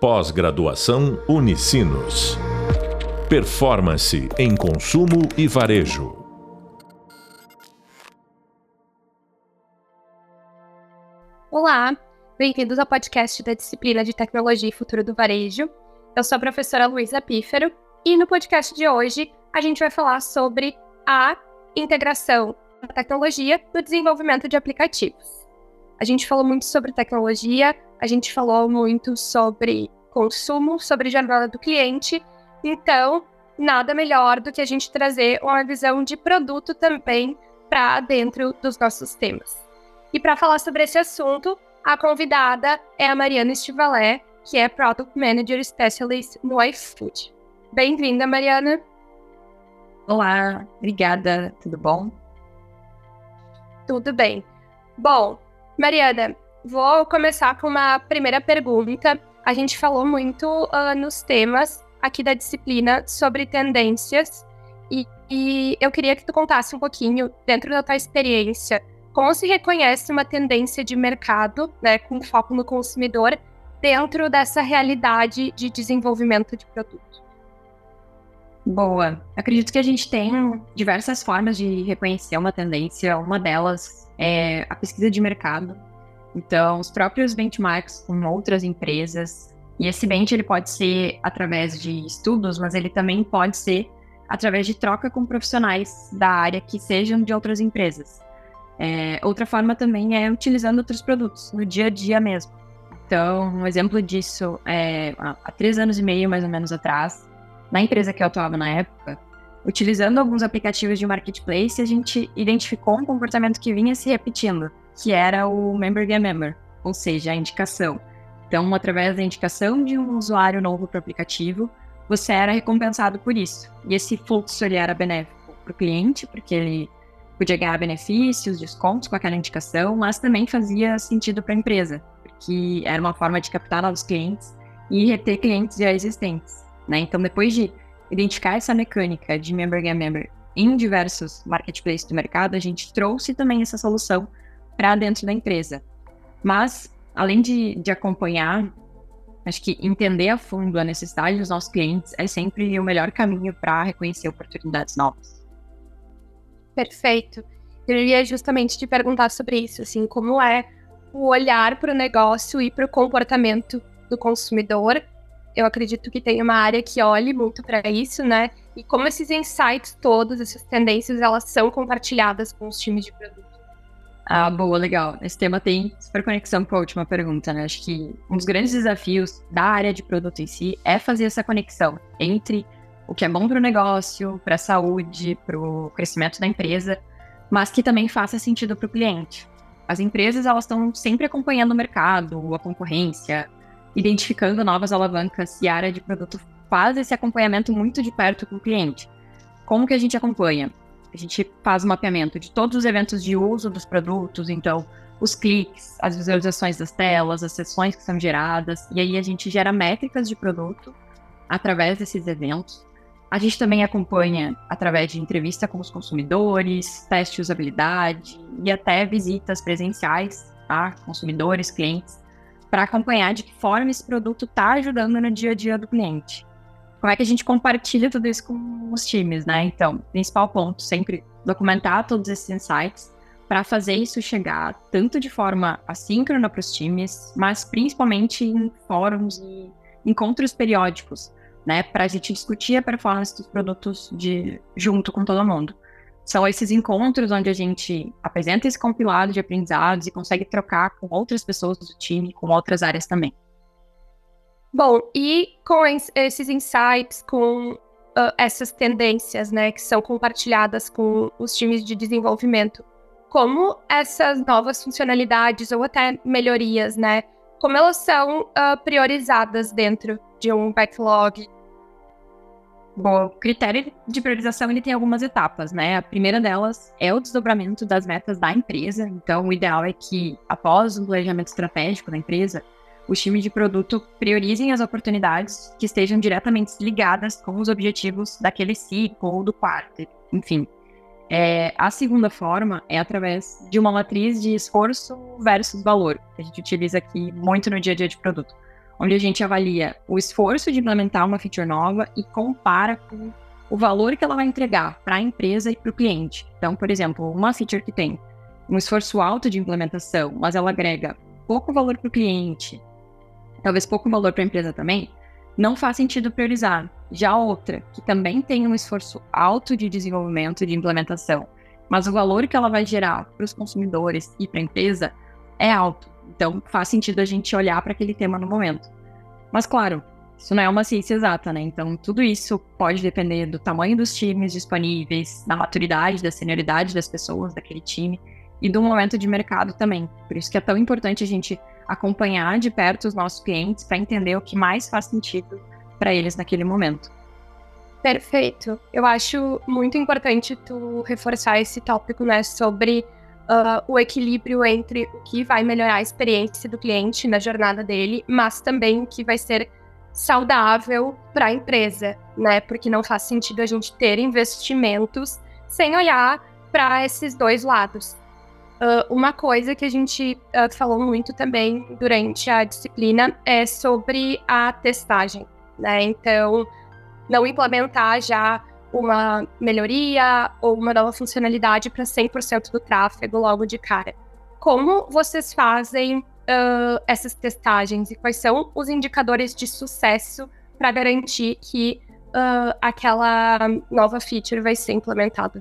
Pós-graduação Unicinos. Performance em consumo e varejo. Olá, bem-vindos ao podcast da disciplina de Tecnologia e Futuro do Varejo. Eu sou a professora Luísa Pífero e no podcast de hoje a gente vai falar sobre a integração da tecnologia no desenvolvimento de aplicativos. A gente falou muito sobre tecnologia, a gente falou muito sobre consumo, sobre jornada do cliente. Então, nada melhor do que a gente trazer uma visão de produto também para dentro dos nossos temas. E para falar sobre esse assunto, a convidada é a Mariana Estivalé, que é Product Manager Specialist no iFood. Bem-vinda, Mariana. Olá, obrigada, tudo bom? Tudo bem. Bom, Mariana, vou começar com uma primeira pergunta. A gente falou muito uh, nos temas aqui da disciplina sobre tendências e, e eu queria que tu contasse um pouquinho, dentro da tua experiência, como se reconhece uma tendência de mercado, né, com foco no consumidor, dentro dessa realidade de desenvolvimento de produto. Boa. Acredito que a gente tem diversas formas de reconhecer uma tendência. Uma delas é a pesquisa de mercado. Então, os próprios benchmarks com outras empresas. E esse bench ele pode ser através de estudos, mas ele também pode ser através de troca com profissionais da área que sejam de outras empresas. É, outra forma também é utilizando outros produtos no dia a dia mesmo. Então, um exemplo disso é há três anos e meio, mais ou menos atrás, na empresa que eu atuava na época, utilizando alguns aplicativos de marketplace, a gente identificou um comportamento que vinha se repetindo, que era o Member Get Member, ou seja, a indicação. Então, através da indicação de um usuário novo para o aplicativo, você era recompensado por isso. E esse fluxo ele era benéfico para o cliente, porque ele podia ganhar benefícios, descontos com aquela indicação, mas também fazia sentido para a empresa, porque era uma forma de captar novos clientes e reter clientes já existentes. Né? Então, depois de identificar essa mecânica de member get member em diversos marketplaces do mercado, a gente trouxe também essa solução para dentro da empresa. Mas, além de, de acompanhar, acho que entender a fundo a necessidade dos nossos clientes é sempre o melhor caminho para reconhecer oportunidades novas. Perfeito. Eu ia justamente te perguntar sobre isso, assim, como é o olhar para o negócio e para o comportamento do consumidor eu acredito que tem uma área que olhe muito para isso, né? E como esses insights todos, essas tendências, elas são compartilhadas com os times de produto. Ah, boa, legal. Esse tema tem super conexão com a última pergunta, né? Acho que um dos grandes desafios da área de produto em si é fazer essa conexão entre o que é bom para o negócio, para a saúde, para o crescimento da empresa, mas que também faça sentido para o cliente. As empresas elas estão sempre acompanhando o mercado, a concorrência, identificando novas alavancas e a área de produto faz esse acompanhamento muito de perto com o cliente. Como que a gente acompanha? A gente faz o mapeamento de todos os eventos de uso dos produtos, então os cliques, as visualizações das telas, as sessões que são geradas, e aí a gente gera métricas de produto através desses eventos. A gente também acompanha através de entrevista com os consumidores, teste de usabilidade e até visitas presenciais a consumidores, clientes, para acompanhar de que forma esse produto está ajudando no dia a dia do cliente. Como é que a gente compartilha tudo isso com os times, né? Então, principal ponto, sempre documentar todos esses insights para fazer isso chegar tanto de forma assíncrona para os times, mas principalmente em fóruns e encontros periódicos, né? Para a gente discutir a performance dos produtos de, junto com todo mundo são esses encontros onde a gente apresenta esse compilado de aprendizados e consegue trocar com outras pessoas do time, com outras áreas também. Bom, e com esses insights, com uh, essas tendências, né, que são compartilhadas com os times de desenvolvimento, como essas novas funcionalidades ou até melhorias, né, como elas são uh, priorizadas dentro de um backlog Bom, o critério de priorização ele tem algumas etapas, né? A primeira delas é o desdobramento das metas da empresa. Então, o ideal é que, após o planejamento estratégico da empresa, os times de produto priorizem as oportunidades que estejam diretamente ligadas com os objetivos daquele ciclo ou do quarto, enfim. É, a segunda forma é através de uma matriz de esforço versus valor, que a gente utiliza aqui muito no dia a dia de produto onde a gente avalia o esforço de implementar uma feature nova e compara com o valor que ela vai entregar para a empresa e para o cliente. Então, por exemplo, uma feature que tem um esforço alto de implementação, mas ela agrega pouco valor para o cliente, talvez pouco valor para a empresa também, não faz sentido priorizar. Já outra, que também tem um esforço alto de desenvolvimento e de implementação, mas o valor que ela vai gerar para os consumidores e para a empresa é alto. Então, faz sentido a gente olhar para aquele tema no momento. Mas, claro, isso não é uma ciência exata, né? Então, tudo isso pode depender do tamanho dos times disponíveis, da maturidade, da senioridade das pessoas daquele time e do momento de mercado também. Por isso que é tão importante a gente acompanhar de perto os nossos clientes para entender o que mais faz sentido para eles naquele momento. Perfeito. Eu acho muito importante tu reforçar esse tópico, né, sobre uh, o equilíbrio entre o que vai melhorar a experiência do cliente na jornada dele, mas também o que vai ser saudável para a empresa, né? Porque não faz sentido a gente ter investimentos sem olhar para esses dois lados. Uh, uma coisa que a gente uh, falou muito também durante a disciplina é sobre a testagem, né? Então, não implementar já uma melhoria ou uma nova funcionalidade para 100% do tráfego logo de cara. Como vocês fazem uh, essas testagens e quais são os indicadores de sucesso para garantir que aquela nova feature vai ser implementada?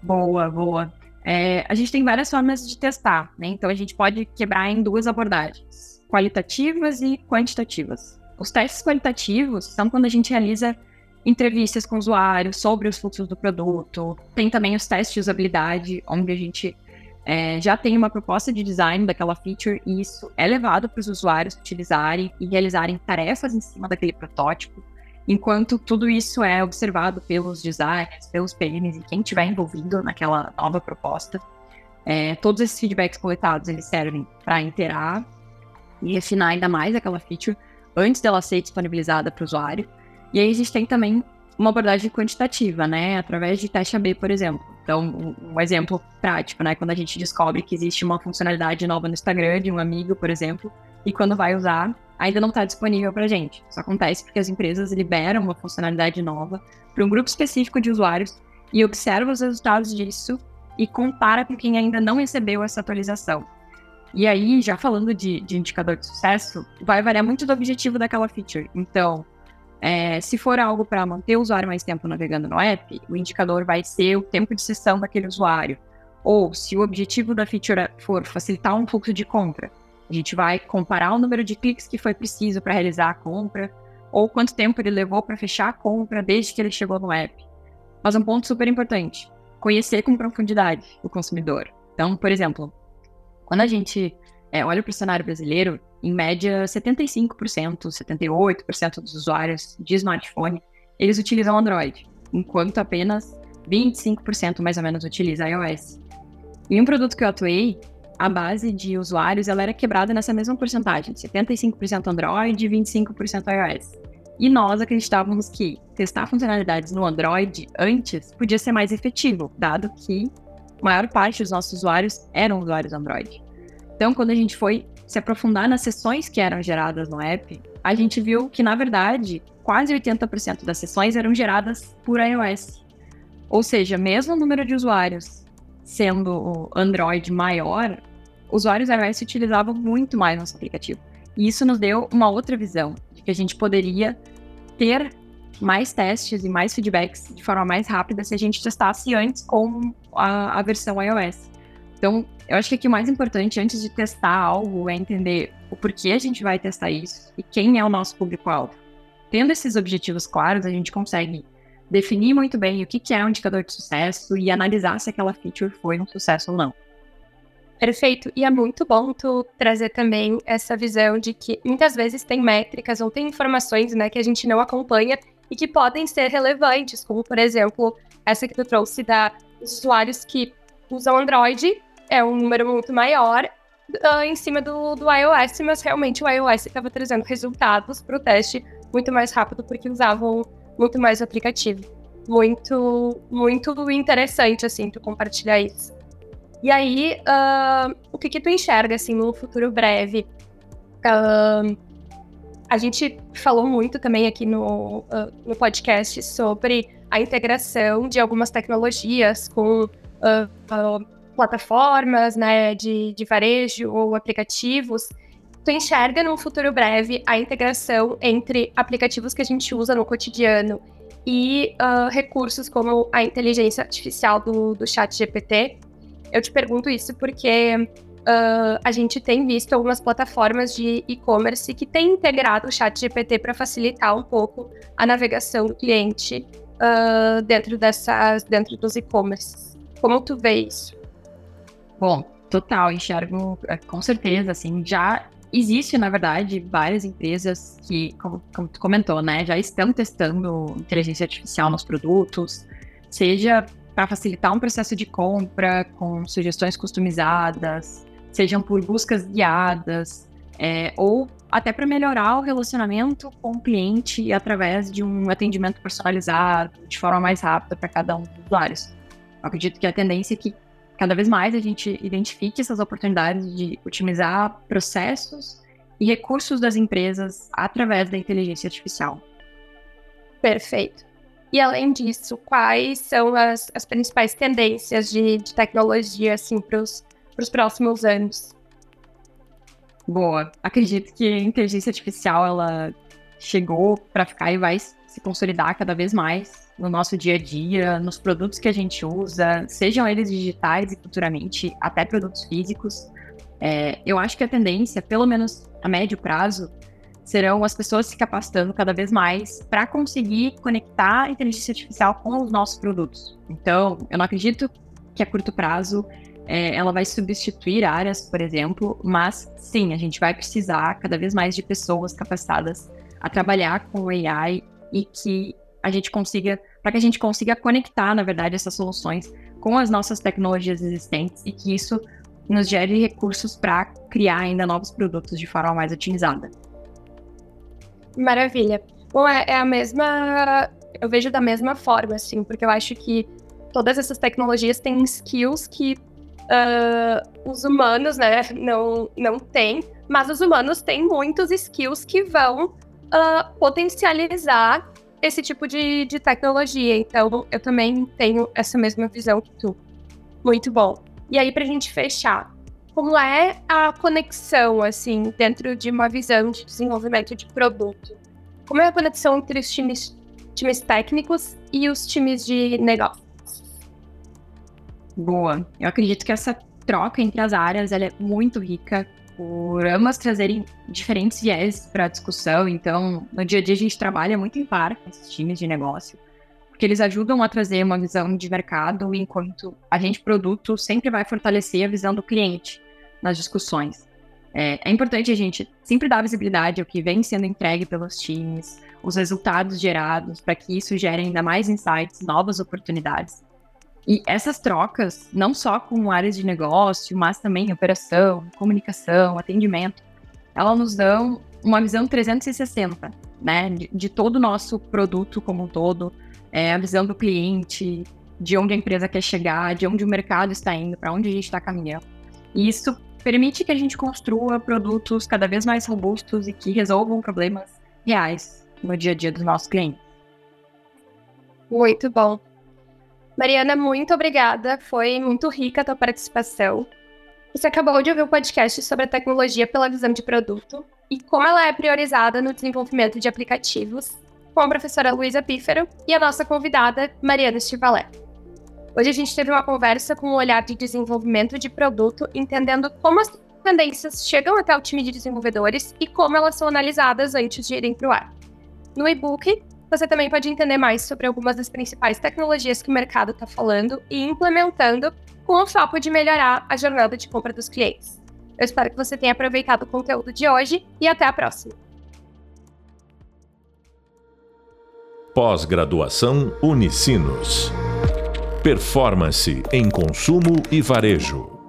Boa, boa. É, a gente tem várias formas de testar, né? Então a gente pode quebrar em duas abordagens: qualitativas e quantitativas. Os testes qualitativos são quando a gente realiza entrevistas com usuários sobre os fluxos do produto. Tem também os testes de usabilidade, onde a gente é, já tem uma proposta de design daquela feature e isso é levado para os usuários utilizarem e realizarem tarefas em cima daquele protótipo enquanto tudo isso é observado pelos designers, pelos PMs e quem estiver envolvido naquela nova proposta. É, todos esses feedbacks coletados eles servem para interar e refinar ainda mais aquela feature antes dela ser disponibilizada para o usuário. E aí a gente tem também uma abordagem quantitativa, né, através de teste AB, por exemplo. Então, um, exemplo prático, né, quando a gente descobre que existe uma funcionalidade nova no Instagram de um amigo, por exemplo, e quando vai usar, ainda não está disponível para gente. Isso acontece porque as empresas liberam uma funcionalidade nova para um grupo específico de usuários e observa os resultados disso e compara com quem ainda não recebeu essa atualização. E aí, já falando de, de indicador de sucesso, vai variar muito do objetivo daquela feature. Então, é, se for algo para manter o usuário mais tempo navegando no app, o indicador vai ser o tempo de sessão daquele usuário. Ou se o objetivo da feature for facilitar um fluxo de compra, a gente vai comparar o número de cliques que foi preciso para realizar a compra, ou quanto tempo ele levou para fechar a compra desde que ele chegou no app. Mas um ponto super importante: conhecer com profundidade o consumidor. Então, por exemplo, quando a gente é, olha para o cenário brasileiro, em média 75%, 78% dos usuários de smartphone eles utilizam Android, enquanto apenas 25% mais ou menos utiliza iOS. E um produto que eu atuei, a base de usuários ela era quebrada nessa mesma porcentagem, 75% Android e 25% iOS. E nós acreditávamos que testar funcionalidades no Android antes podia ser mais efetivo, dado que a maior parte dos nossos usuários eram usuários Android. Então, quando a gente foi se aprofundar nas sessões que eram geradas no app, a gente viu que, na verdade, quase 80% das sessões eram geradas por iOS. Ou seja, mesmo o número de usuários sendo o Android maior, usuários iOS utilizavam muito mais nosso aplicativo. E isso nos deu uma outra visão de que a gente poderia ter mais testes e mais feedbacks de forma mais rápida se a gente testasse antes com a, a versão iOS. Então, eu acho que aqui o mais importante antes de testar algo é entender o porquê a gente vai testar isso e quem é o nosso público-alvo. Tendo esses objetivos claros, a gente consegue definir muito bem o que é um indicador de sucesso e analisar se aquela feature foi um sucesso ou não. Perfeito. E é muito bom tu trazer também essa visão de que muitas vezes tem métricas ou tem informações, né, que a gente não acompanha e que podem ser relevantes, como por exemplo, essa que tu trouxe da usuários que usam Android, é um número muito maior uh, em cima do, do iOS, mas realmente o iOS estava trazendo resultados para o teste muito mais rápido porque usavam muito mais o aplicativo. Muito, muito interessante, assim, tu compartilhar isso. E aí, uh, o que que tu enxerga, assim, no futuro breve? Uh, a gente falou muito também aqui no, uh, no podcast sobre a integração de algumas tecnologias com plataformas né, de, de varejo ou aplicativos. Tu enxerga num futuro breve a integração entre aplicativos que a gente usa no cotidiano e recursos como a inteligência artificial do, do chat GPT? Eu te pergunto isso porque Uh, a gente tem visto algumas plataformas de e-commerce que têm integrado o chat GPT para facilitar um pouco a navegação do cliente uh, dentro dessas, dentro dos e-commerces. Como tu vê isso? Bom, total, enxergo é, com certeza, assim, já existe, na verdade, várias empresas que, como, como tu comentou, né, já estão testando inteligência artificial nos produtos, seja para facilitar um processo de compra com sugestões customizadas, sejam por buscas guiadas, é, ou até para melhorar o relacionamento com o cliente através de um atendimento personalizado, de forma mais rápida para cada um dos usuários. Eu acredito que a tendência é que cada vez mais a gente identifique essas oportunidades de otimizar processos e recursos das empresas através da inteligência artificial. Perfeito. E além disso, quais são as, as principais tendências de, de tecnologia assim, para os próximos anos? Boa. Acredito que a inteligência artificial ela chegou para ficar e vai se consolidar cada vez mais no nosso dia a dia, nos produtos que a gente usa, sejam eles digitais e futuramente até produtos físicos. É, eu acho que a tendência, pelo menos a médio prazo, serão as pessoas se capacitando cada vez mais para conseguir conectar a inteligência artificial com os nossos produtos. Então, eu não acredito que a curto prazo é, ela vai substituir áreas, por exemplo, mas sim, a gente vai precisar cada vez mais de pessoas capacitadas a trabalhar com o AI e que a gente consiga, para que a gente consiga conectar, na verdade, essas soluções com as nossas tecnologias existentes e que isso nos gere recursos para criar ainda novos produtos de forma mais otimizada. Maravilha. Bom, é, é a mesma. Eu vejo da mesma forma, assim, porque eu acho que todas essas tecnologias têm skills que uh, os humanos, né, não, não têm, mas os humanos têm muitos skills que vão uh, potencializar esse tipo de, de tecnologia. Então, eu também tenho essa mesma visão que tu. Muito bom. E aí, para a gente fechar, como é a conexão, assim, dentro de uma visão de desenvolvimento de produto? Como é a conexão entre os times, times técnicos e os times de negócio? Boa. Eu acredito que essa troca entre as áreas é muito rica por ambas trazerem diferentes viés para a discussão. Então, no dia a dia a gente trabalha muito em par com esses times de negócio, porque eles ajudam a trazer uma visão de mercado, enquanto a gente produto sempre vai fortalecer a visão do cliente nas discussões. É, é importante a gente sempre dar visibilidade ao que vem sendo entregue pelos times, os resultados gerados, para que isso gere ainda mais insights, novas oportunidades. E essas trocas, não só com áreas de negócio, mas também operação, comunicação, atendimento, elas nos dão uma visão 360, né, de, de todo o nosso produto como um todo, é, a visão do cliente, de onde a empresa quer chegar, de onde o mercado está indo, para onde a gente está caminhando. E isso permite que a gente construa produtos cada vez mais robustos e que resolvam problemas reais no dia a dia dos nossos clientes. Muito bom. Mariana, muito obrigada. Foi muito rica a tua participação. Você acabou de ouvir o um podcast sobre a tecnologia pela visão de produto e como ela é priorizada no desenvolvimento de aplicativos, com a professora Luísa Pífero e a nossa convidada, Mariana Estivalé. Hoje a gente teve uma conversa com um olhar de desenvolvimento de produto, entendendo como as tendências chegam até o time de desenvolvedores e como elas são analisadas antes de irem para o ar. No e-book, você também pode entender mais sobre algumas das principais tecnologias que o mercado está falando e implementando com o foco de melhorar a jornada de compra dos clientes. Eu espero que você tenha aproveitado o conteúdo de hoje e até a próxima. Pós-graduação Unicinos. Performance em consumo e varejo.